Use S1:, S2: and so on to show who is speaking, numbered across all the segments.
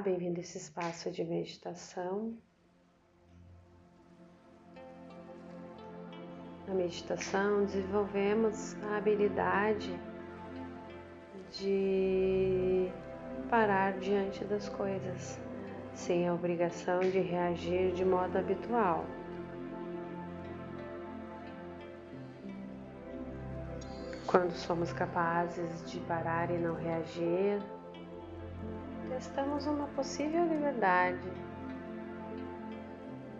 S1: bem-vindo a esse espaço de meditação. Na meditação, desenvolvemos a habilidade de parar diante das coisas, sem a obrigação de reagir de modo habitual. Quando somos capazes de parar e não reagir, testamos uma possível liberdade.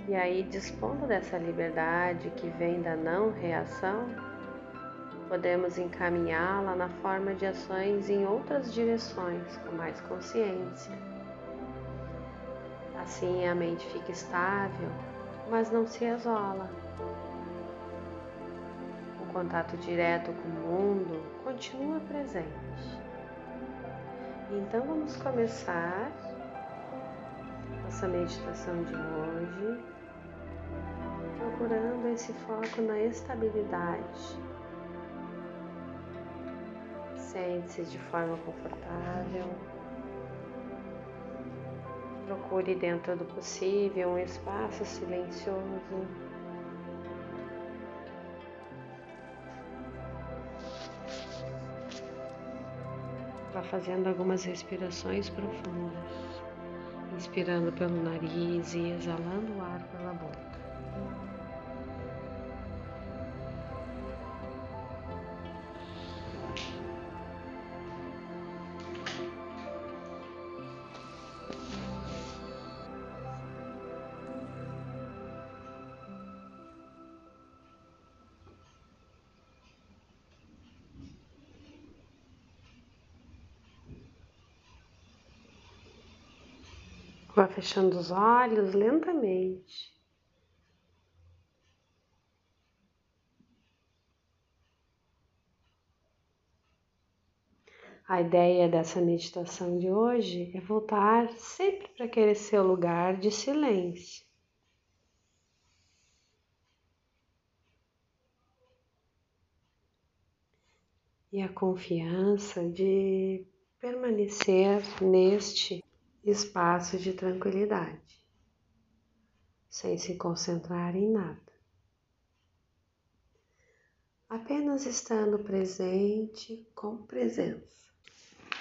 S1: E aí, dispondo dessa liberdade que vem da não reação, podemos encaminhá-la na forma de ações em outras direções com mais consciência. Assim a mente fica estável, mas não se isola contato direto com o mundo continua presente. Então vamos começar nossa meditação de hoje procurando esse foco na estabilidade. Sente-se de forma confortável. Procure dentro do possível um espaço silencioso Vá fazendo algumas respirações profundas, inspirando pelo nariz e exalando o ar pela boca. Vá fechando os olhos lentamente. A ideia dessa meditação de hoje é voltar sempre para aquele seu lugar de silêncio. E a confiança de permanecer neste espaço de tranquilidade, sem se concentrar em nada. Apenas estando presente com presença.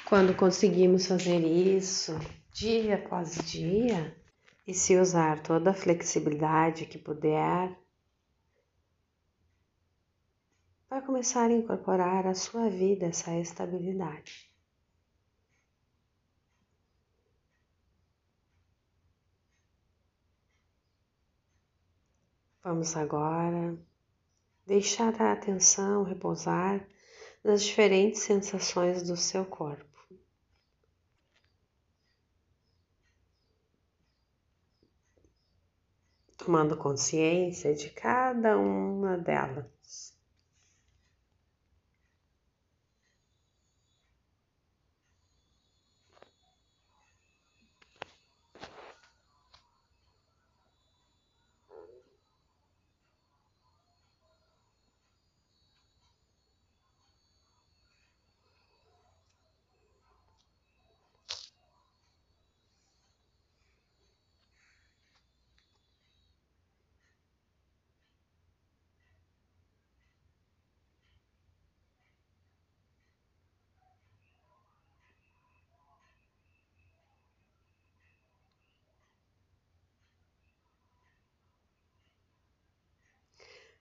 S1: Quando conseguimos fazer isso dia após dia e se usar toda a flexibilidade que puder, vai começar a incorporar à sua vida essa estabilidade. Vamos agora deixar a atenção repousar nas diferentes sensações do seu corpo. Tomando consciência de cada uma delas.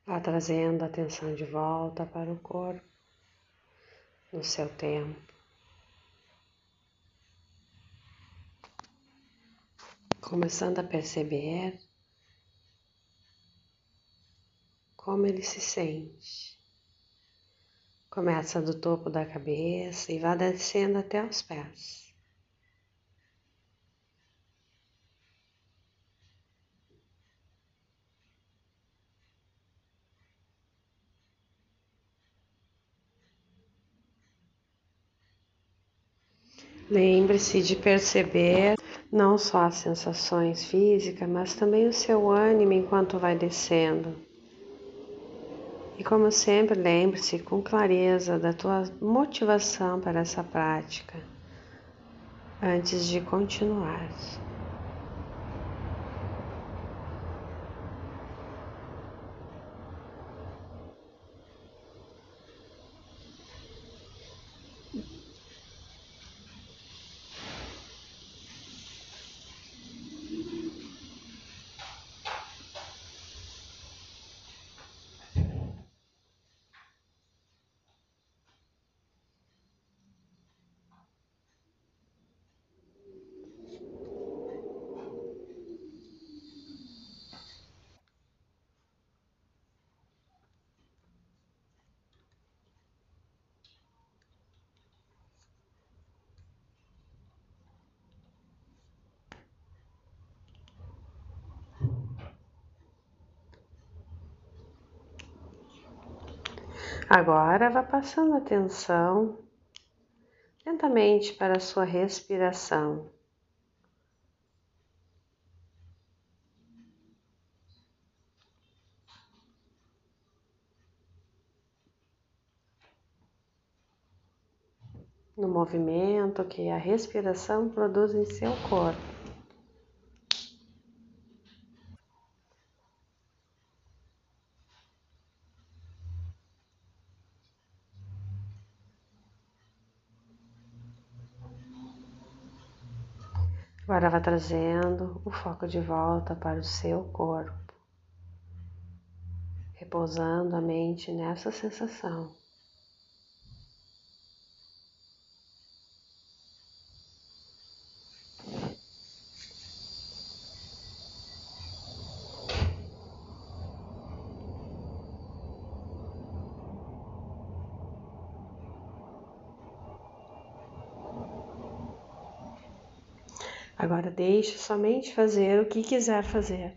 S1: Vá trazendo a atenção de volta para o corpo no seu tempo. Começando a perceber como ele se sente. Começa do topo da cabeça e vá descendo até os pés. Lembre-se de perceber não só as sensações físicas, mas também o seu ânimo enquanto vai descendo. E como sempre, lembre-se com clareza da tua motivação para essa prática. antes de continuar. Agora vá passando atenção lentamente para a sua respiração. No movimento que a respiração produz em seu corpo. Agora vá trazendo o foco de volta para o seu corpo, repousando a mente nessa sensação. Agora deixe somente fazer o que quiser fazer.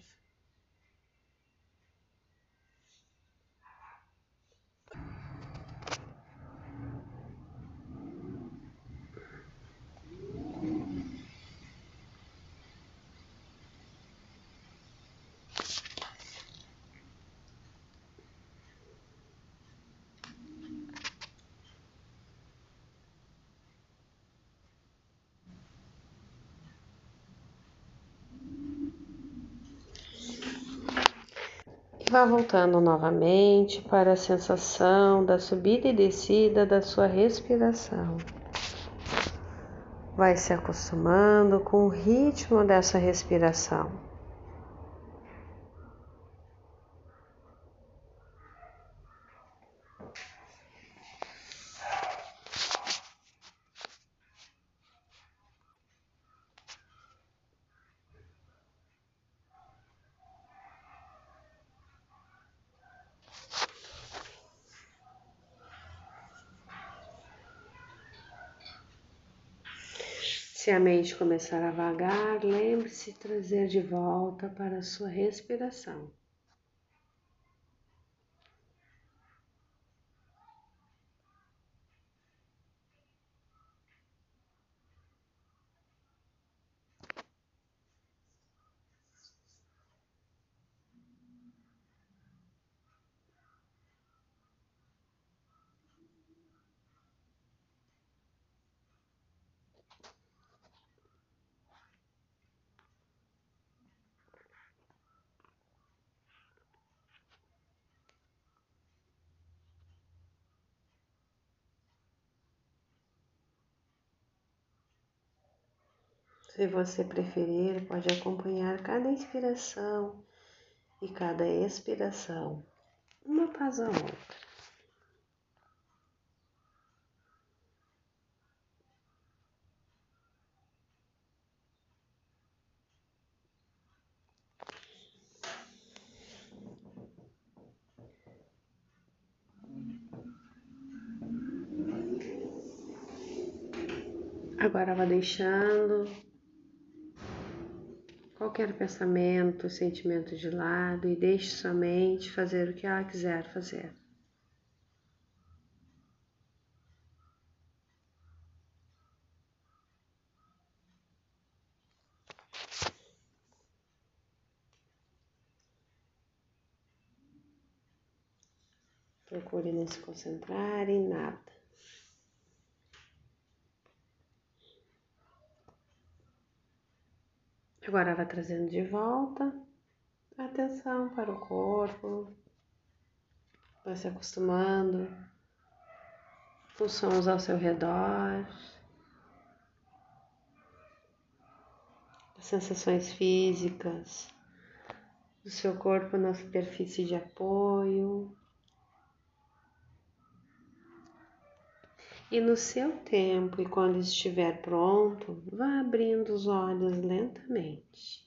S1: Vá voltando novamente para a sensação da subida e descida da sua respiração. Vai se acostumando com o ritmo dessa respiração. Se a mente começar a vagar, lembre-se de trazer de volta para a sua respiração. Se você preferir, pode acompanhar cada inspiração e cada expiração, uma após a outra. Agora vá deixando qualquer pensamento, sentimento de lado e deixe sua mente fazer o que ela quiser fazer. Procure não se concentrar em nada. Agora vai trazendo de volta. A atenção para o corpo, vai se acostumando. Com os sons ao seu redor, as sensações físicas do seu corpo na superfície de apoio. E no seu tempo e quando estiver pronto, vá abrindo os olhos lentamente.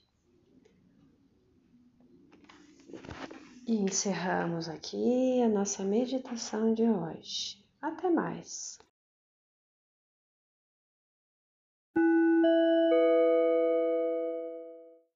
S1: E encerramos aqui a nossa meditação de hoje. Até mais!